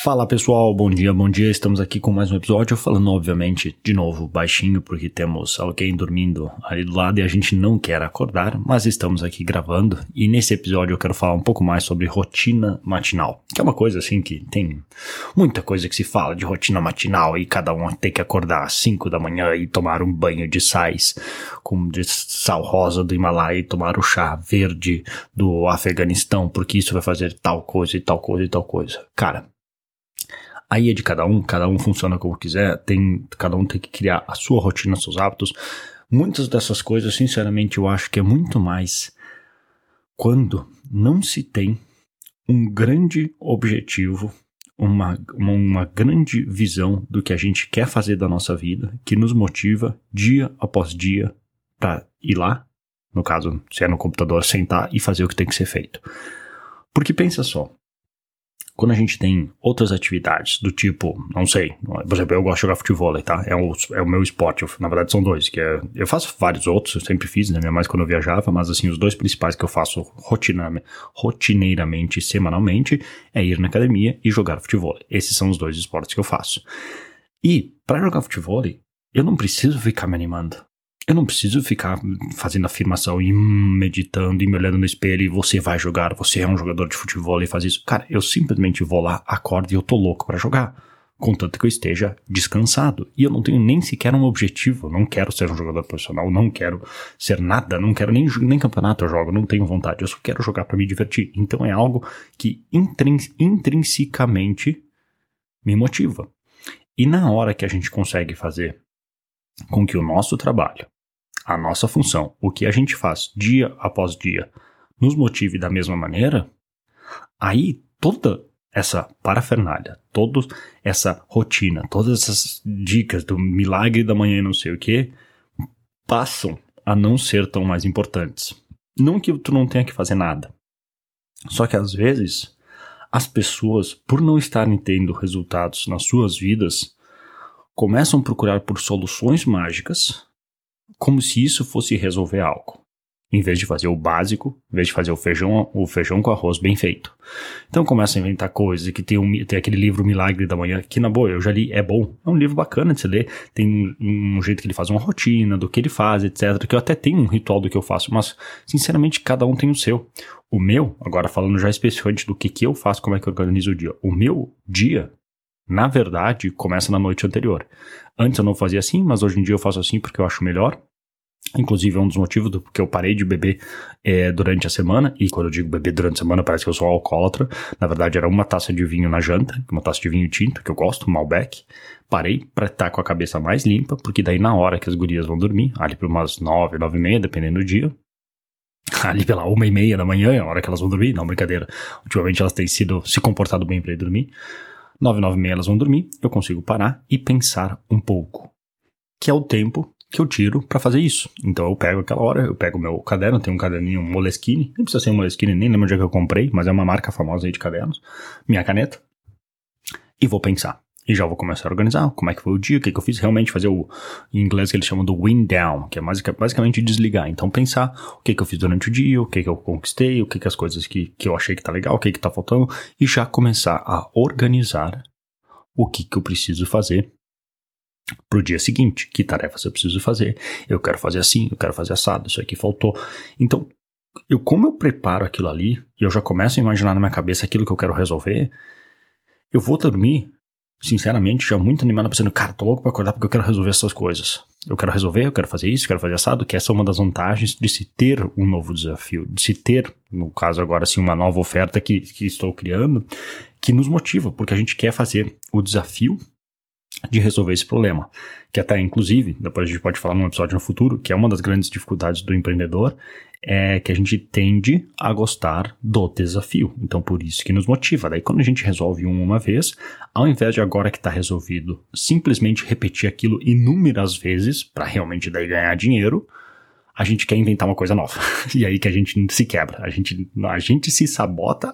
Fala pessoal, bom dia, bom dia. Estamos aqui com mais um episódio, falando obviamente de novo baixinho, porque temos alguém dormindo ali do lado e a gente não quer acordar, mas estamos aqui gravando. E nesse episódio eu quero falar um pouco mais sobre rotina matinal, que é uma coisa assim que tem muita coisa que se fala de rotina matinal e cada um tem que acordar às 5 da manhã e tomar um banho de sais, com de sal rosa do Himalaia e tomar o chá verde do Afeganistão, porque isso vai fazer tal coisa e tal coisa e tal coisa. Cara, Aí é de cada um, cada um funciona como quiser, tem, cada um tem que criar a sua rotina, seus hábitos. Muitas dessas coisas, sinceramente, eu acho que é muito mais quando não se tem um grande objetivo, uma, uma, uma, grande visão do que a gente quer fazer da nossa vida, que nos motiva dia após dia para ir lá, no caso, se é no computador, sentar e fazer o que tem que ser feito. Porque pensa só, quando a gente tem outras atividades do tipo, não sei, por exemplo, eu gosto de jogar futebol, tá? É o, é o meu esporte, na verdade são dois, que é, eu faço vários outros, eu sempre fiz, né, mais quando eu viajava, mas assim, os dois principais que eu faço rotina, rotineiramente, semanalmente, é ir na academia e jogar futebol. Esses são os dois esportes que eu faço. E, para jogar futebol, eu não preciso ficar me animando. Eu não preciso ficar fazendo afirmação e meditando e me olhando no espelho e você vai jogar, você é um jogador de futebol e faz isso. Cara, eu simplesmente vou lá, acordo e eu tô louco para jogar. Contanto que eu esteja descansado. E eu não tenho nem sequer um objetivo. Não quero ser um jogador profissional, não quero ser nada, não quero nem, nem campeonato eu jogo, não tenho vontade. Eu só quero jogar para me divertir. Então é algo que intrins, intrinsecamente me motiva. E na hora que a gente consegue fazer com que o nosso trabalho a nossa função, o que a gente faz dia após dia, nos motive da mesma maneira, aí toda essa parafernália, toda essa rotina, todas essas dicas do milagre da manhã e não sei o que, passam a não ser tão mais importantes. Não que tu não tenha que fazer nada. Só que às vezes as pessoas, por não estarem tendo resultados nas suas vidas, começam a procurar por soluções mágicas como se isso fosse resolver algo. Em vez de fazer o básico, em vez de fazer o feijão, o feijão com arroz bem feito. Então começa a inventar coisas, que tem, um, tem aquele livro Milagre da Manhã, que na boa, eu já li, é bom. É um livro bacana de se ler, tem um, um jeito que ele faz uma rotina, do que ele faz, etc. Que eu até tenho um ritual do que eu faço, mas sinceramente cada um tem o seu. O meu, agora falando já especificamente do que, que eu faço, como é que eu organizo o dia. O meu dia na verdade, começa na noite anterior. Antes eu não fazia assim, mas hoje em dia eu faço assim porque eu acho melhor. Inclusive, é um dos motivos do que eu parei de beber é, durante a semana. E quando eu digo beber durante a semana, parece que eu sou alcoólatra. Na verdade, era uma taça de vinho na janta, uma taça de vinho tinto, que eu gosto, Malbec. Parei para estar com a cabeça mais limpa, porque daí na hora que as gurias vão dormir, ali por umas nove, nove e meia, dependendo do dia, ali pela uma e meia da manhã, é a hora que elas vão dormir, não, brincadeira. Ultimamente elas têm sido, se comportado bem para ir dormir. Nove, nove e meia elas vão dormir, eu consigo parar e pensar um pouco. Que é o tempo que eu tiro para fazer isso. Então eu pego aquela hora, eu pego meu caderno, tem um caderninho Moleskine, nem precisa ser um Moleskine, nem lembro onde é que eu comprei, mas é uma marca famosa aí de cadernos, minha caneta, e vou pensar. E já vou começar a organizar. Como é que foi o dia, o que, que eu fiz, realmente fazer o, em inglês que eles chamam do wind down, que é basicamente desligar. Então pensar o que, que eu fiz durante o dia, o que, que eu conquistei, o que, que as coisas que, que eu achei que tá legal, o que, que tá faltando, e já começar a organizar o que, que eu preciso fazer pro dia seguinte. Que tarefas eu preciso fazer? Eu quero fazer assim, eu quero fazer assado, isso aqui faltou. Então, eu como eu preparo aquilo ali, e eu já começo a imaginar na minha cabeça aquilo que eu quero resolver, eu vou dormir, sinceramente, já muito animado, pensando, cara, tô louco pra acordar porque eu quero resolver essas coisas. Eu quero resolver, eu quero fazer isso, eu quero fazer assado, que essa é uma das vantagens de se ter um novo desafio, de se ter, no caso agora, assim, uma nova oferta que, que estou criando, que nos motiva, porque a gente quer fazer o desafio de resolver esse problema. Que até, inclusive, depois a gente pode falar num episódio no futuro, que é uma das grandes dificuldades do empreendedor, é que a gente tende a gostar do desafio. Então, por isso que nos motiva. Daí, quando a gente resolve um uma vez, ao invés de agora que está resolvido, simplesmente repetir aquilo inúmeras vezes para realmente daí ganhar dinheiro, a gente quer inventar uma coisa nova. e aí que a gente se quebra. A gente, a gente se sabota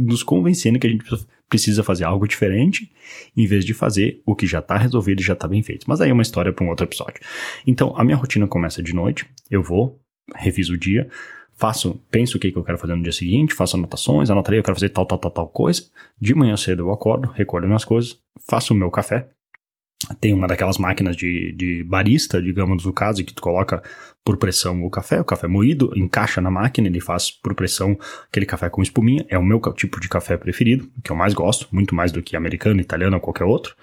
nos convencendo que a gente precisa fazer algo diferente, em vez de fazer o que já está resolvido e já está bem feito. Mas aí é uma história para um outro episódio. Então, a minha rotina começa de noite, eu vou, reviso o dia, faço, penso o que, que eu quero fazer no dia seguinte, faço anotações, anotarei, eu quero fazer tal, tal, tal, tal coisa. De manhã cedo eu acordo, recolho minhas coisas, faço o meu café. Tem uma daquelas máquinas de, de barista, digamos no caso, que tu coloca por pressão o café, o café moído, encaixa na máquina, ele faz por pressão aquele café com espuminha. É o meu tipo de café preferido, que eu mais gosto, muito mais do que americano, italiano ou qualquer outro.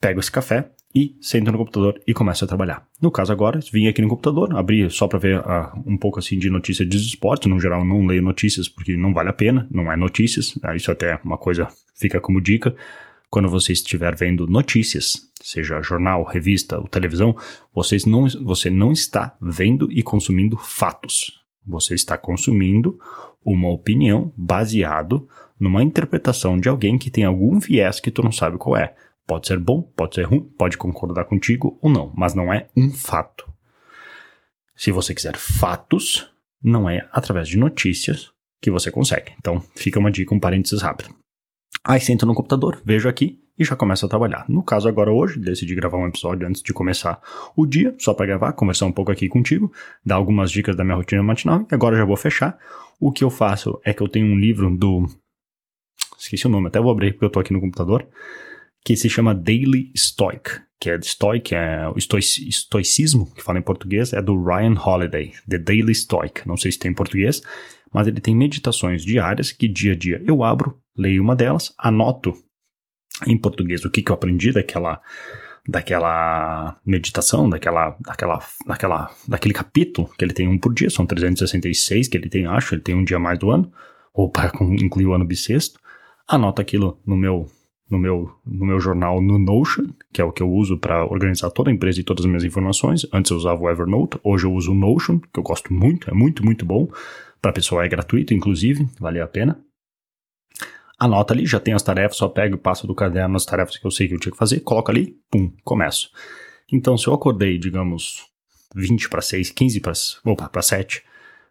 Pego esse café, e sento no computador e começo a trabalhar. No caso agora, vim aqui no computador, abri só para ver uh, um pouco assim de notícias de esporte, no geral não leio notícias porque não vale a pena, não é notícias, uh, isso até é uma coisa fica como dica. Quando você estiver vendo notícias, seja jornal, revista ou televisão, vocês não, você não está vendo e consumindo fatos. Você está consumindo uma opinião baseado numa interpretação de alguém que tem algum viés que tu não sabe qual é. Pode ser bom, pode ser ruim, pode concordar contigo ou não, mas não é um fato. Se você quiser fatos, não é através de notícias que você consegue. Então, fica uma dica, um parênteses rápido. Aí sento no computador, vejo aqui e já começo a trabalhar. No caso agora hoje, decidi gravar um episódio antes de começar o dia, só para gravar, conversar um pouco aqui contigo, dar algumas dicas da minha rotina matinal e agora já vou fechar. O que eu faço é que eu tenho um livro do esqueci o nome, até vou abrir porque eu tô aqui no computador que se chama Daily Stoic, que é Stoic, é o estoicismo, que fala em português, é do Ryan Holiday, The Daily Stoic. Não sei se tem em português, mas ele tem meditações diárias que dia a dia eu abro, leio uma delas, anoto em português o que, que eu aprendi daquela daquela meditação, daquela, daquela, daquela, daquele capítulo que ele tem um por dia, são 366 que ele tem, acho, ele tem um dia mais do ano, ou para incluir o ano bissexto, anoto aquilo no meu no meu, no meu jornal no Notion, que é o que eu uso para organizar toda a empresa e todas as minhas informações. Antes eu usava o Evernote, hoje eu uso o Notion, que eu gosto muito, é muito, muito bom. Para pessoa é gratuito, inclusive, vale a pena. Anota ali, já tem as tarefas, só pego e passo do caderno as tarefas que eu sei que eu tinha que fazer, coloco ali, pum, começo. Então, se eu acordei, digamos, 20 para 6, 15 para, para 7,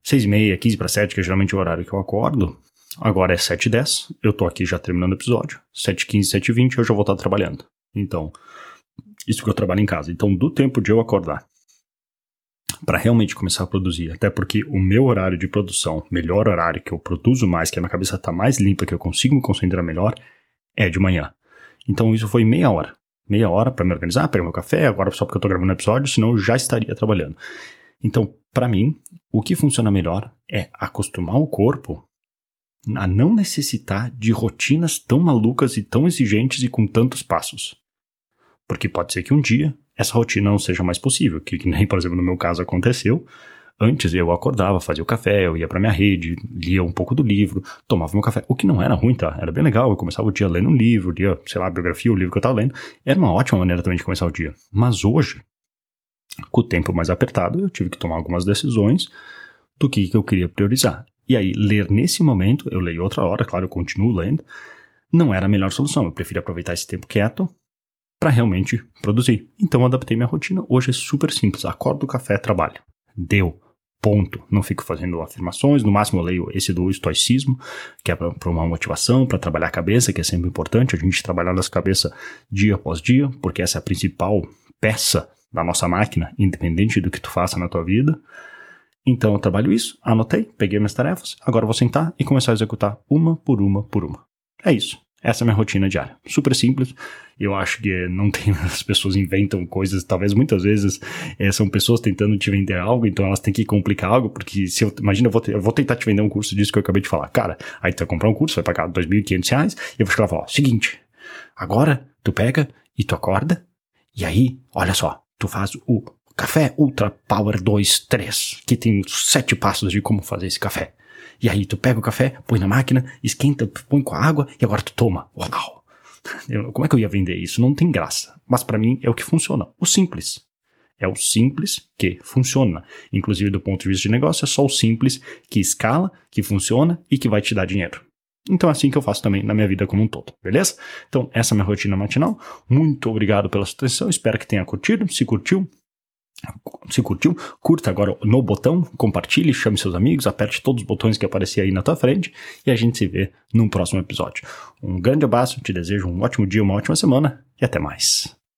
6 e meia, 15 para 7, que é geralmente o horário que eu acordo, Agora é 7h10, eu tô aqui já terminando o episódio. 7h15, 7h20 eu já vou estar trabalhando. Então, isso que eu trabalho em casa. Então, do tempo de eu acordar para realmente começar a produzir, até porque o meu horário de produção, melhor horário que eu produzo mais, que a minha cabeça tá mais limpa, que eu consigo me concentrar melhor, é de manhã. Então, isso foi meia hora. Meia hora para me organizar, pegar meu café, agora só porque eu tô gravando o episódio, senão eu já estaria trabalhando. Então, para mim, o que funciona melhor é acostumar o corpo a não necessitar de rotinas tão malucas e tão exigentes e com tantos passos. Porque pode ser que um dia essa rotina não seja mais possível, que, que nem, por exemplo, no meu caso aconteceu. Antes eu acordava, fazia o café, eu ia para minha rede, lia um pouco do livro, tomava meu café, o que não era ruim, tá? Era bem legal, eu começava o dia lendo um livro, lia, sei lá, a biografia, o livro que eu tava lendo. Era uma ótima maneira também de começar o dia. Mas hoje, com o tempo mais apertado, eu tive que tomar algumas decisões do que, que eu queria priorizar. E aí, ler nesse momento, eu leio outra hora, claro, eu continuo lendo, não era a melhor solução. Eu prefiro aproveitar esse tempo quieto para realmente produzir. Então, adaptei minha rotina. Hoje é super simples. Acordo, café, trabalho. Deu. Ponto. Não fico fazendo afirmações. No máximo, eu leio esse do estoicismo, que é para uma motivação, para trabalhar a cabeça, que é sempre importante. A gente trabalhar nossa cabeça dia após dia, porque essa é a principal peça da nossa máquina, independente do que tu faça na tua vida. Então eu trabalho isso, anotei, peguei minhas tarefas, agora vou sentar e começar a executar uma por uma por uma. É isso. Essa é a minha rotina diária. Super simples. Eu acho que não tem. As pessoas inventam coisas, talvez muitas vezes é, são pessoas tentando te vender algo, então elas têm que complicar algo, porque se eu. Imagina, eu vou, eu vou tentar te vender um curso disso que eu acabei de falar. Cara, aí tu vai comprar um curso, vai pagar R$ 2.500, e eu vou chegar e falar: ó, seguinte, agora tu pega e tu acorda, e aí, olha só, tu faz o Café Ultra Power 2 3, que tem sete passos de como fazer esse café. E aí tu pega o café, põe na máquina, esquenta, põe com a água e agora tu toma. Uau! Eu, como é que eu ia vender isso? Não tem graça. Mas para mim é o que funciona. O simples. É o simples que funciona. Inclusive do ponto de vista de negócio, é só o simples que escala, que funciona e que vai te dar dinheiro. Então é assim que eu faço também na minha vida como um todo, beleza? Então essa é a minha rotina matinal. Muito obrigado pela sua atenção, espero que tenha curtido. Se curtiu, se curtiu, curta agora no botão, compartilhe, chame seus amigos, aperte todos os botões que aparecer aí na tua frente e a gente se vê num próximo episódio. Um grande abraço, te desejo um ótimo dia, uma ótima semana e até mais.